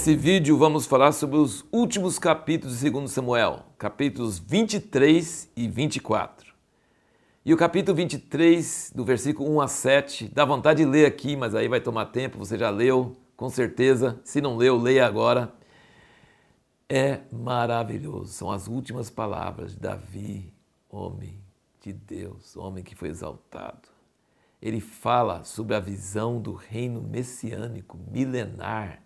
Nesse vídeo vamos falar sobre os últimos capítulos de 2 Samuel, capítulos 23 e 24. E o capítulo 23, do versículo 1 a 7, dá vontade de ler aqui, mas aí vai tomar tempo, você já leu, com certeza. Se não leu, leia agora. É maravilhoso, são as últimas palavras de Davi, homem de Deus, homem que foi exaltado. Ele fala sobre a visão do reino messiânico, milenar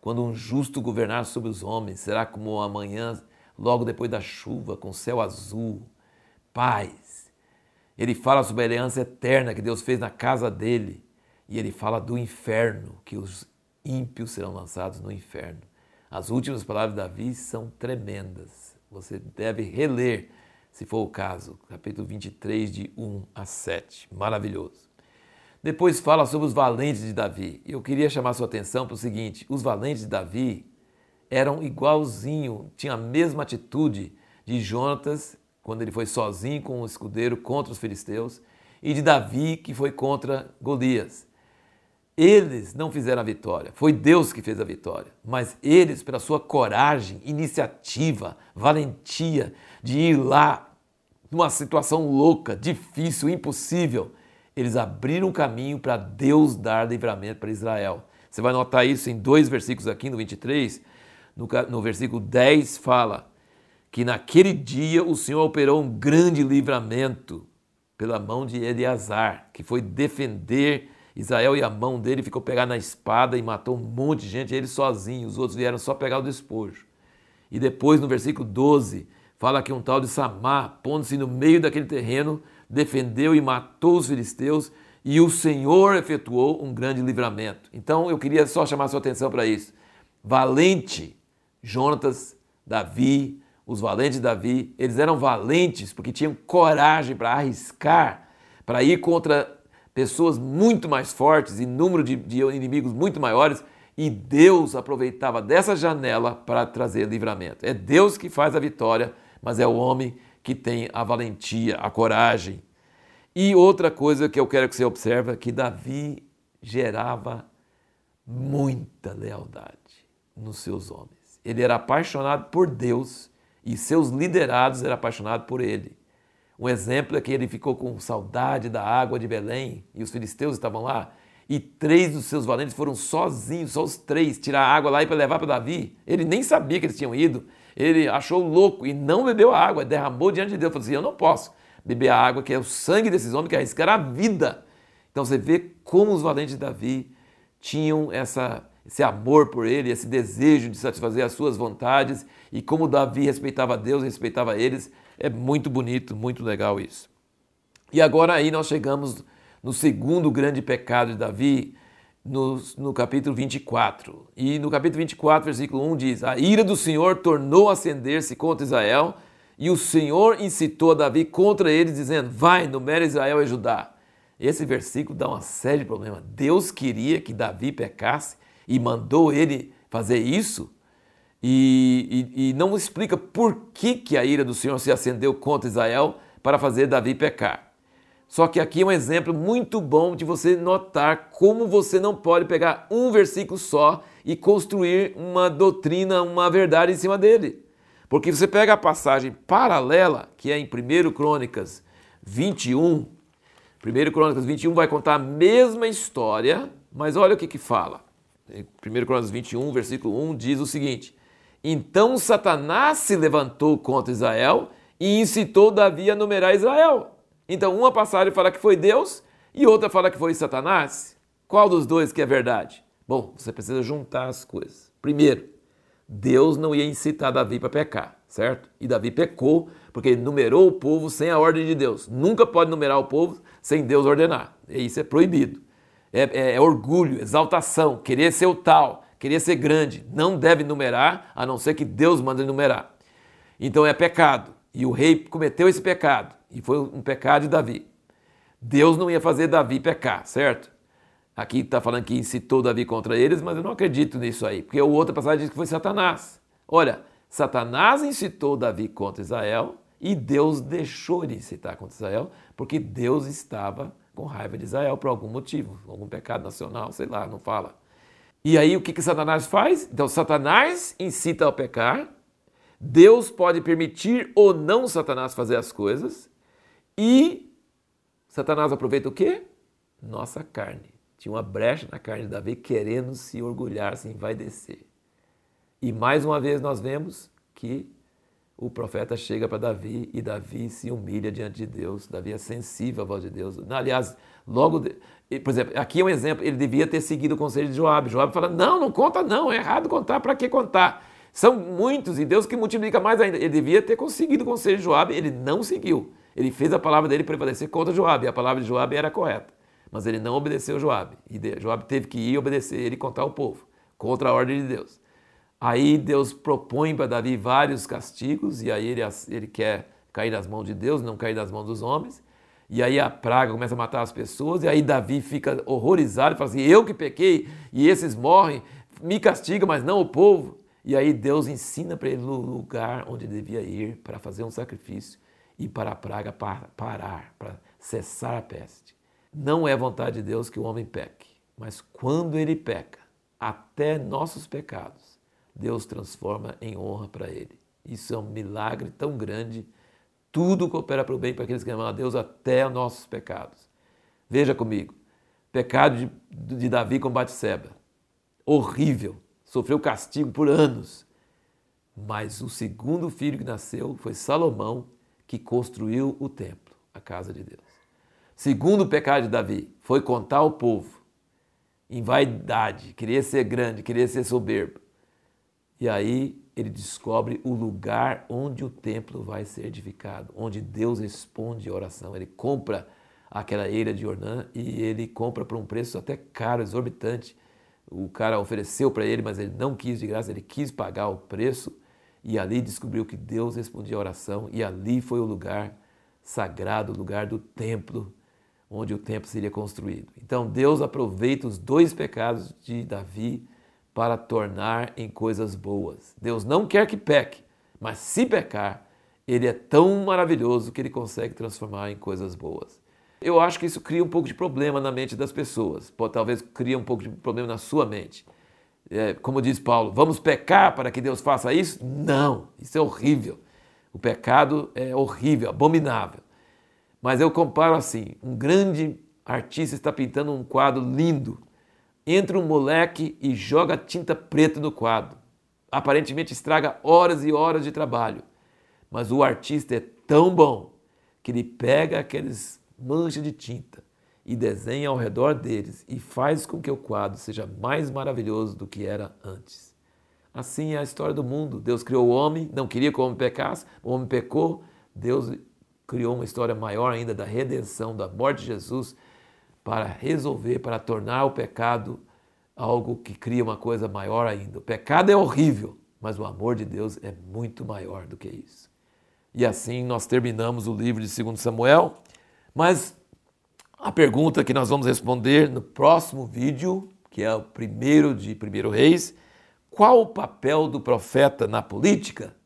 quando um justo governar sobre os homens, será como amanhã, logo depois da chuva, com céu azul, paz. Ele fala sobre a aliança eterna que Deus fez na casa dele. E ele fala do inferno, que os ímpios serão lançados no inferno. As últimas palavras de Davi são tremendas. Você deve reler, se for o caso, capítulo 23, de 1 a 7. Maravilhoso. Depois fala sobre os valentes de Davi. Eu queria chamar sua atenção para o seguinte: os valentes de Davi eram igualzinho, tinham a mesma atitude de Jonatas, quando ele foi sozinho com o escudeiro contra os filisteus, e de Davi, que foi contra Golias. Eles não fizeram a vitória, foi Deus que fez a vitória, mas eles, pela sua coragem, iniciativa, valentia de ir lá numa situação louca, difícil, impossível, eles abriram caminho para Deus dar livramento para Israel. Você vai notar isso em dois versículos aqui no 23. No, no versículo 10 fala que naquele dia o Senhor operou um grande livramento pela mão de Eleazar, que foi defender Israel e a mão dele ficou pegar na espada e matou um monte de gente, ele sozinho, os outros vieram só pegar o despojo. E depois no versículo 12 fala que um tal de Samar, pondo-se no meio daquele terreno, defendeu e matou os filisteus e o Senhor efetuou um grande livramento. Então eu queria só chamar sua atenção para isso. Valente, Jonatas, Davi, os valentes de Davi, eles eram valentes porque tinham coragem para arriscar, para ir contra pessoas muito mais fortes e número de, de inimigos muito maiores. E Deus aproveitava dessa janela para trazer livramento. É Deus que faz a vitória, mas é o homem que tem a valentia, a coragem. E outra coisa que eu quero que você observe é que Davi gerava muita lealdade nos seus homens. Ele era apaixonado por Deus e seus liderados eram apaixonados por ele. Um exemplo é que ele ficou com saudade da água de Belém e os filisteus estavam lá. E três dos seus valentes foram sozinhos, só os três, tirar água lá e para levar para Davi. Ele nem sabia que eles tinham ido ele achou louco e não bebeu a água, derramou diante de Deus. Falou assim: Eu não posso beber a água, que é o sangue desses homens que arriscaram a vida. Então você vê como os valentes de Davi tinham essa, esse amor por ele, esse desejo de satisfazer as suas vontades e como Davi respeitava Deus, respeitava eles. É muito bonito, muito legal isso. E agora aí nós chegamos no segundo grande pecado de Davi, no, no capítulo 24. E no capítulo 24, versículo 1 diz: A ira do Senhor tornou a acender-se contra Israel, e o Senhor incitou a Davi contra eles, dizendo: Vai, numera Israel e Judá. Esse versículo dá uma série de problemas. Deus queria que Davi pecasse e mandou ele fazer isso, e, e, e não explica por que, que a ira do Senhor se acendeu contra Israel para fazer Davi pecar. Só que aqui é um exemplo muito bom de você notar como você não pode pegar um versículo só e construir uma doutrina, uma verdade em cima dele. Porque você pega a passagem paralela, que é em 1 Crônicas 21, 1 Crônicas 21 vai contar a mesma história, mas olha o que, que fala. 1 Crônicas 21, versículo 1 diz o seguinte: Então Satanás se levantou contra Israel e incitou Davi a numerar Israel. Então, uma passagem fala que foi Deus e outra fala que foi Satanás. Qual dos dois que é verdade? Bom, você precisa juntar as coisas. Primeiro, Deus não ia incitar Davi para pecar, certo? E Davi pecou porque ele numerou o povo sem a ordem de Deus. Nunca pode numerar o povo sem Deus ordenar. E isso é proibido. É, é, é orgulho, exaltação, querer ser o tal, querer ser grande. Não deve numerar, a não ser que Deus manda numerar. Então é pecado. E o rei cometeu esse pecado. E foi um pecado de Davi. Deus não ia fazer Davi pecar, certo? Aqui está falando que incitou Davi contra eles, mas eu não acredito nisso aí, porque o outro passagem diz que foi Satanás. Olha, Satanás incitou Davi contra Israel e Deus deixou ele incitar contra Israel, porque Deus estava com raiva de Israel por algum motivo, algum pecado nacional, sei lá, não fala. E aí o que, que Satanás faz? Então Satanás incita ao pecar, Deus pode permitir ou não Satanás fazer as coisas, e Satanás aproveita o quê? Nossa carne. Tinha uma brecha na carne de Davi querendo se orgulhar, se envaidecer. E mais uma vez nós vemos que o profeta chega para Davi e Davi se humilha diante de Deus. Davi é sensível à voz de Deus. Aliás, logo, de, por exemplo, aqui é um exemplo, ele devia ter seguido o conselho de Joab. Joab fala: "Não, não conta não, é errado contar, para que contar?" São muitos e Deus que multiplica mais ainda. Ele devia ter conseguido o conselho de Joab, ele não seguiu. Ele fez a palavra dele prevalecer contra Joab, e a palavra de Joab era correta. Mas ele não obedeceu Joab. E Joab teve que ir obedecer ele e contar o povo, contra a ordem de Deus. Aí Deus propõe para Davi vários castigos, e aí ele, ele quer cair nas mãos de Deus, não cair nas mãos dos homens. E aí a praga começa a matar as pessoas, e aí Davi fica horrorizado e fala assim: Eu que pequei, e esses morrem, me castiga, mas não o povo. E aí Deus ensina para ele o lugar onde devia ir para fazer um sacrifício e para a praga parar, para cessar a peste. Não é vontade de Deus que o homem peque, mas quando ele peca, até nossos pecados, Deus transforma em honra para ele. Isso é um milagre tão grande. Tudo coopera para o bem para aqueles que amam a Deus, até nossos pecados. Veja comigo, pecado de, de Davi com Batseba. Horrível, sofreu castigo por anos. Mas o segundo filho que nasceu foi Salomão, que construiu o templo, a casa de Deus. Segundo o pecado de Davi, foi contar ao povo em vaidade, queria ser grande, queria ser soberbo. E aí ele descobre o lugar onde o templo vai ser edificado, onde Deus responde a oração. Ele compra aquela eira de Ornã e ele compra por um preço até caro, exorbitante. O cara ofereceu para ele, mas ele não quis de graça, ele quis pagar o preço e ali descobriu que Deus respondia a oração, e ali foi o lugar sagrado, o lugar do templo, onde o templo seria construído. Então Deus aproveita os dois pecados de Davi para tornar em coisas boas. Deus não quer que peque, mas se pecar, ele é tão maravilhoso que ele consegue transformar em coisas boas. Eu acho que isso cria um pouco de problema na mente das pessoas, talvez cria um pouco de problema na sua mente é, como diz Paulo, vamos pecar para que Deus faça isso? Não, isso é horrível. O pecado é horrível, abominável. Mas eu comparo assim: um grande artista está pintando um quadro lindo, entra um moleque e joga tinta preta no quadro. Aparentemente estraga horas e horas de trabalho. Mas o artista é tão bom que ele pega aqueles manchas de tinta e desenha ao redor deles e faz com que o quadro seja mais maravilhoso do que era antes. Assim é a história do mundo. Deus criou o homem, não queria que o homem pecasse, o homem pecou, Deus criou uma história maior ainda da redenção, da morte de Jesus, para resolver, para tornar o pecado algo que cria uma coisa maior ainda. O pecado é horrível, mas o amor de Deus é muito maior do que isso. E assim nós terminamos o livro de 2 Samuel, mas a pergunta que nós vamos responder no próximo vídeo, que é o primeiro de Primeiro Reis, qual o papel do profeta na política?